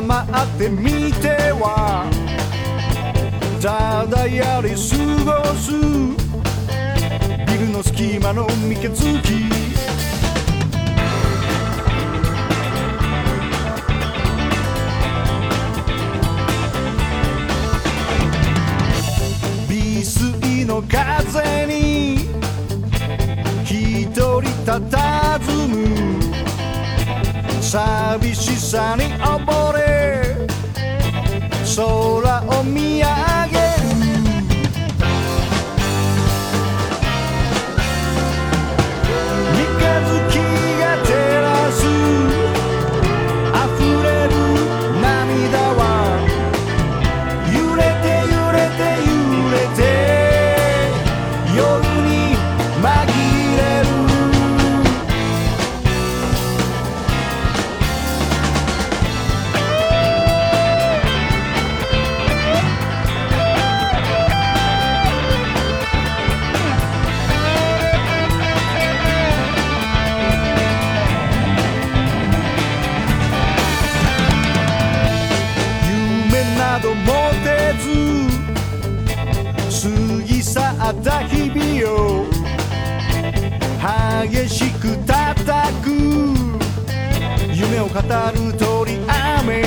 黙ってみては。ただやり過ごす。ビルの隙間の三日月の風に。一人佇む。寂しさに溺れ空を見上げ夢を語る鳥雨。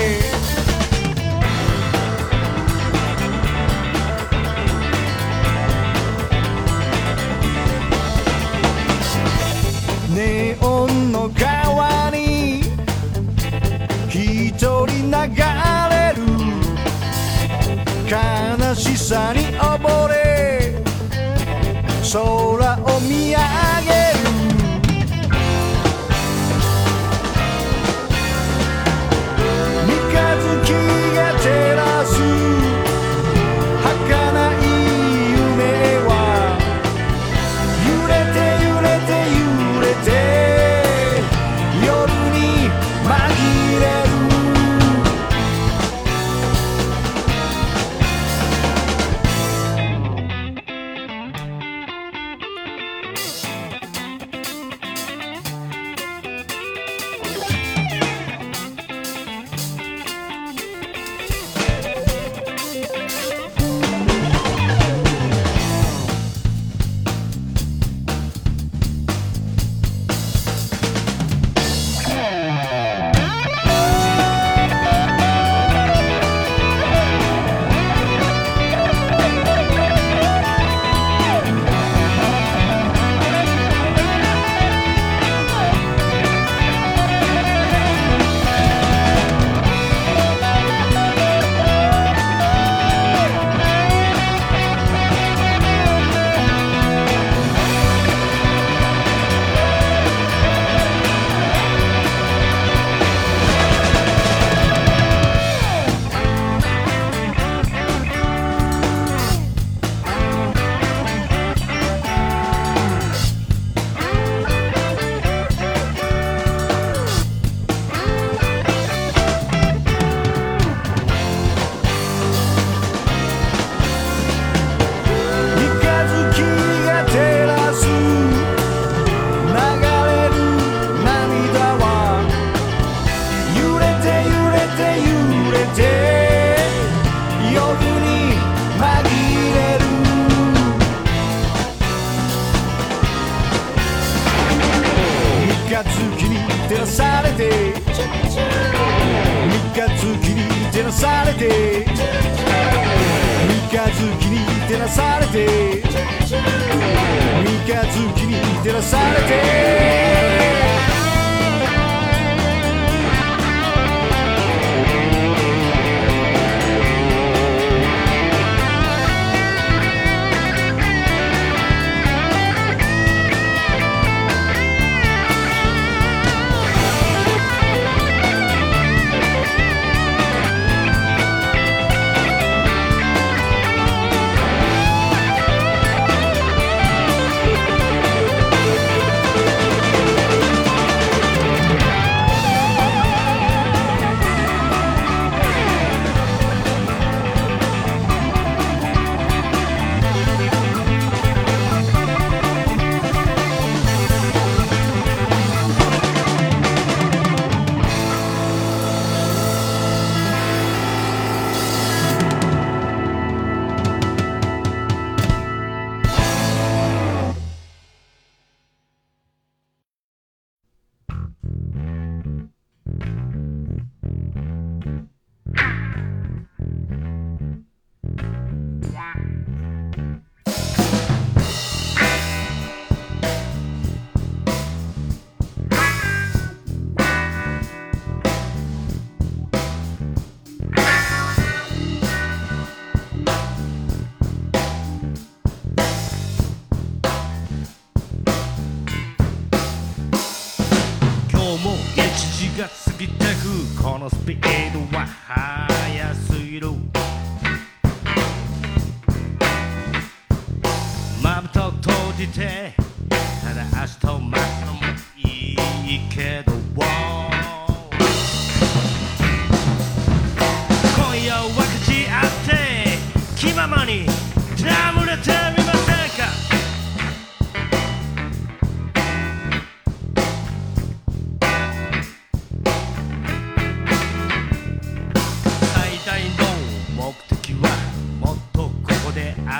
ネオンの川に一人流れる。悲しさに溺れ。空を見上げ三日月に照らされて。三日月に照らされて。三日月に照らされて。三日月に照らされて。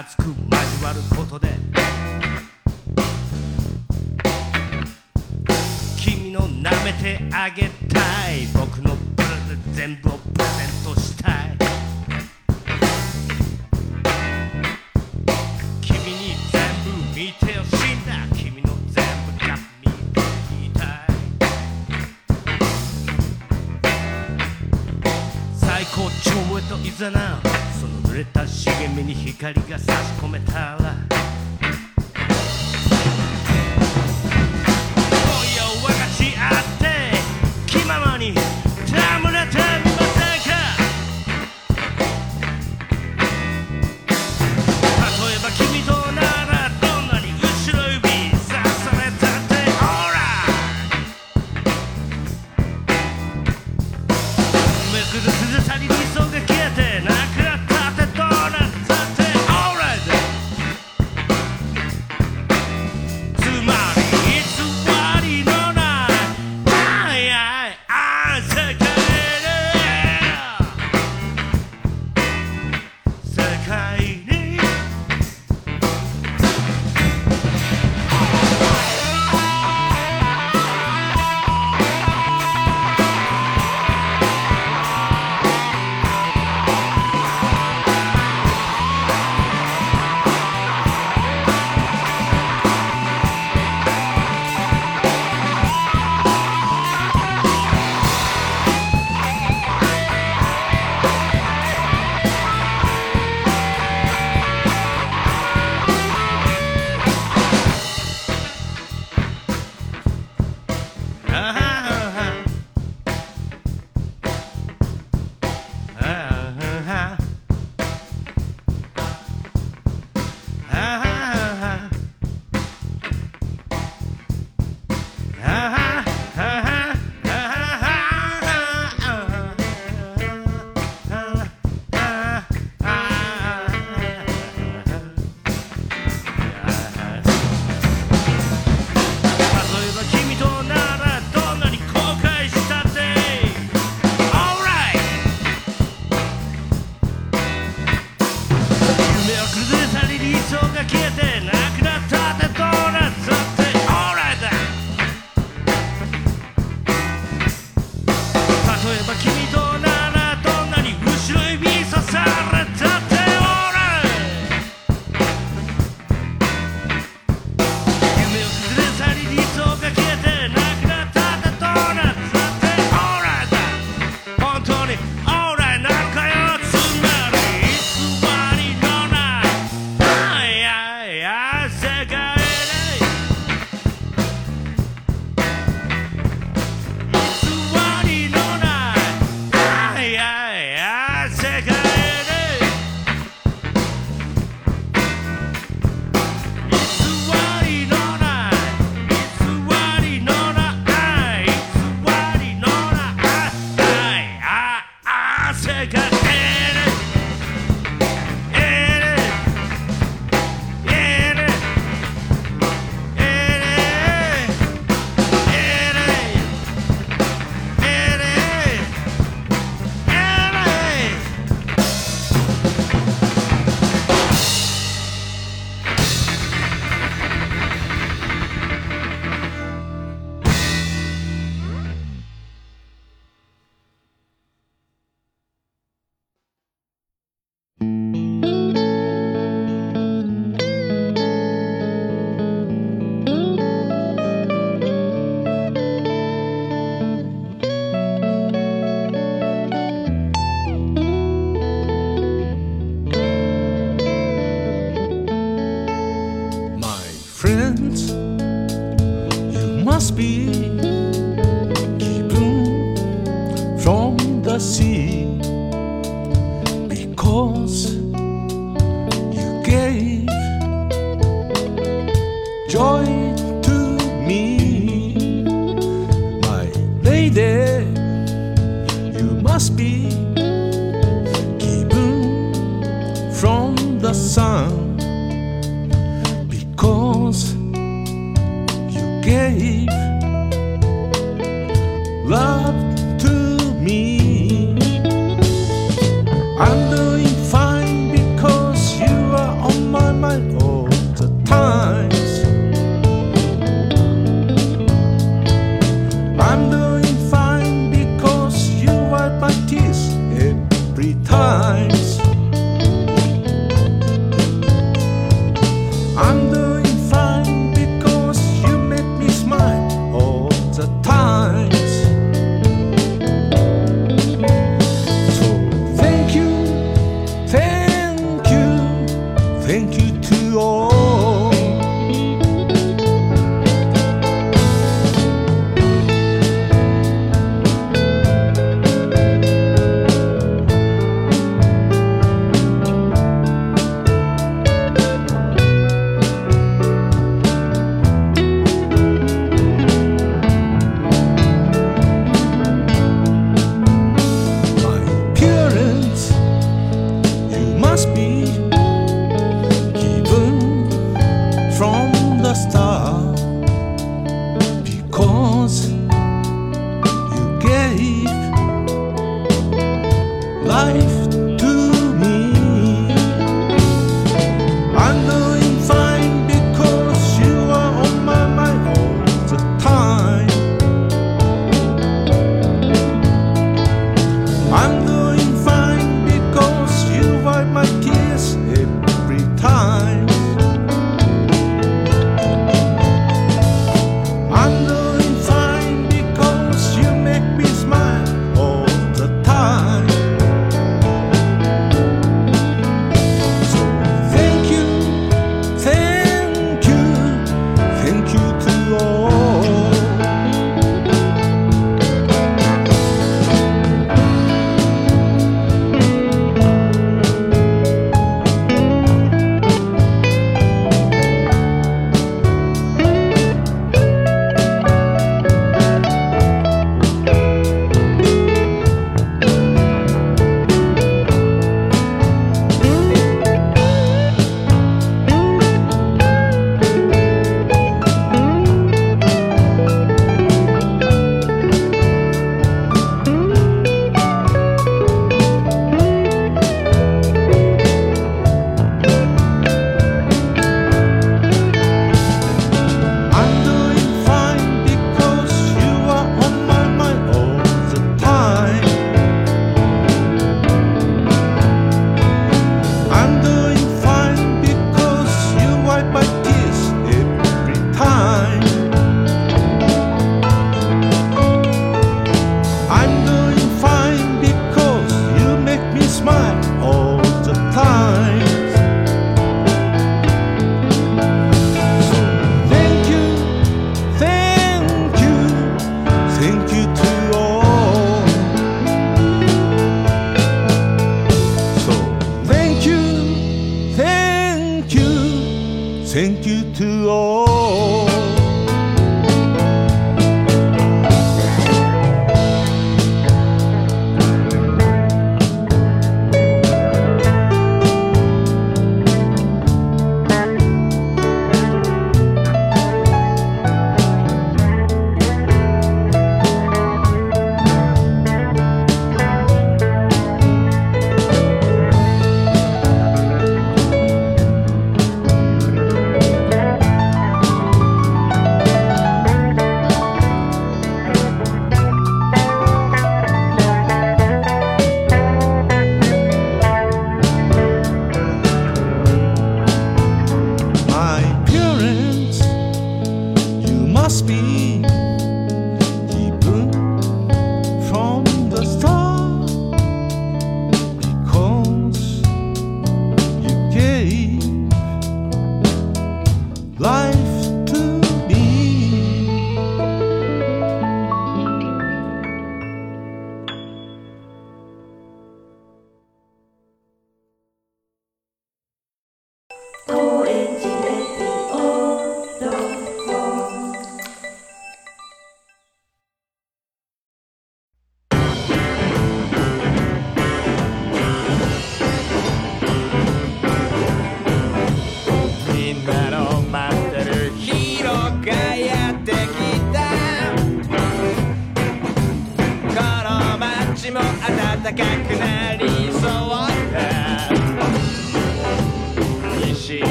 熱く交わることで君の舐めてあげたい。僕のプレゼ全部をプレゼントしたい。君に全部見てほしいんだ。君の全部が見てみたい。最高潮へといざな。う光が差し込めたら gave. Love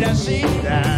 らしいだ。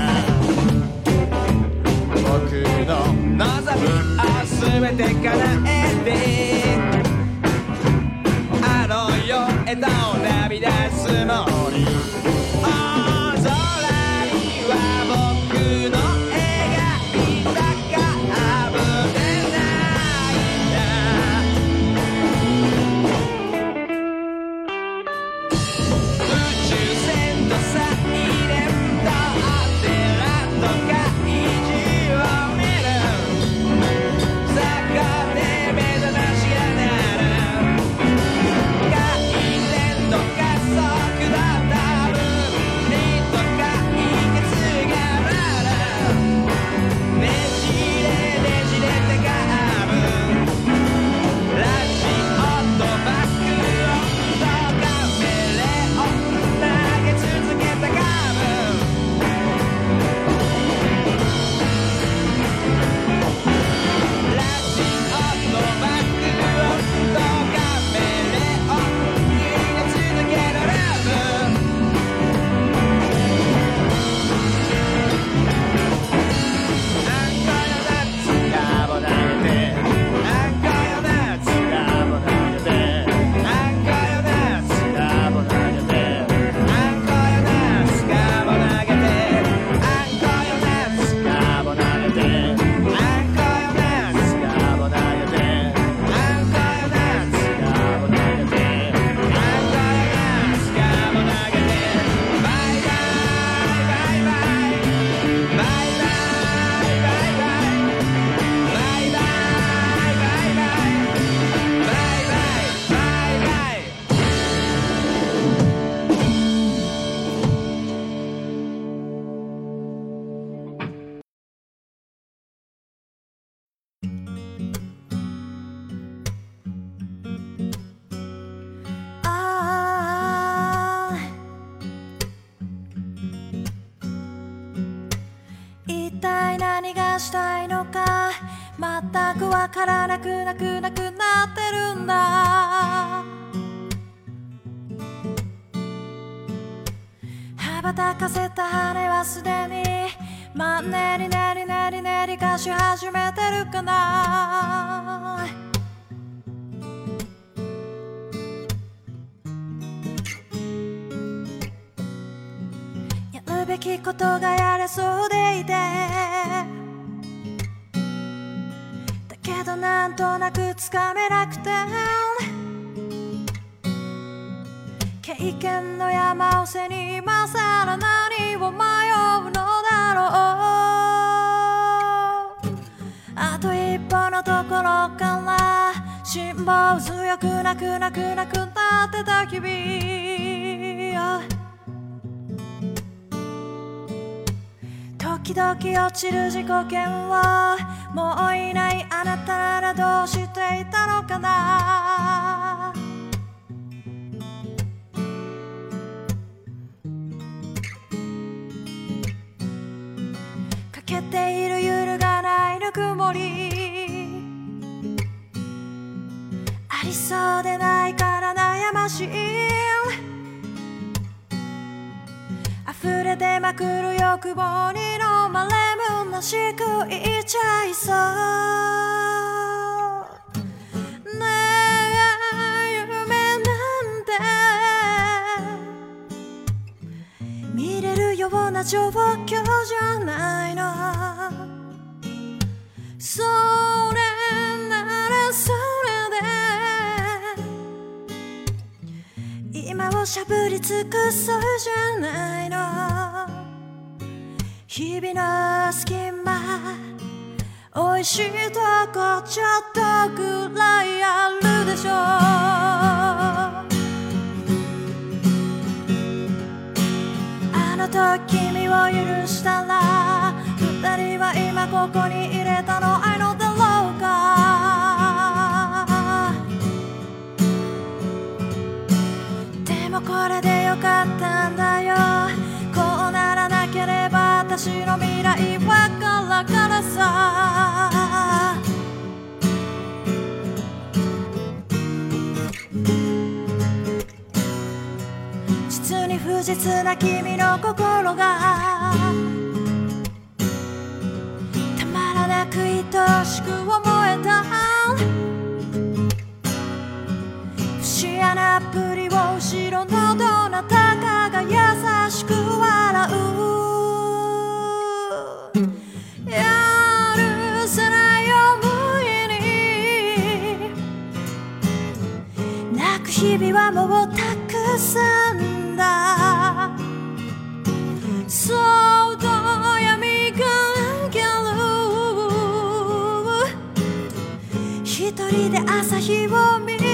全くわからなくなくなくなってるんだ。羽ばたかせた羽はすでにマンネリネリネリネリ化し始めてるかな。やるべきことがやれそうでいて。けどなんとなくつかめなくて経験の山を背に今さら何を迷うのだろう。あと一歩のところから辛抱強くなくなくなくなってた日々時々落ちる自己嫌はもういないあなたならどうしていたのかな。欠けている揺るがないぬくもり。ありそうでないから悩ましい。溢れ出まくる欲望に飲まれ虚しく言いちゃいそうねえ夢なんて見れるような状況じゃないの。それならそれで今をしゃぶり尽くそうじゃないの。日々の隙間美味しいとこちょっとぐらいあるでしょう。あの時君を許したら二人は今ここに入れたの愛のだろうかでもこれでよかったんだよ。私の未来はからからさ。実に不実な君の心が。たまらなく愛しく思えた。不思議なアプリを後ろのどなた。く日々はもうたくさんだ。そうと闇がける。一人で朝日を見る。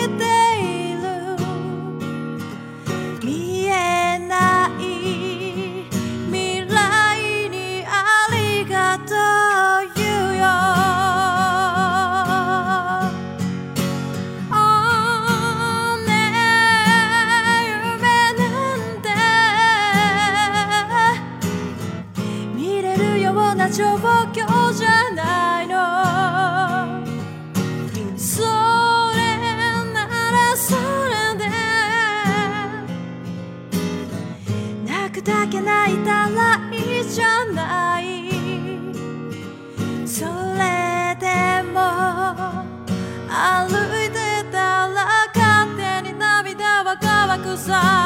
casar.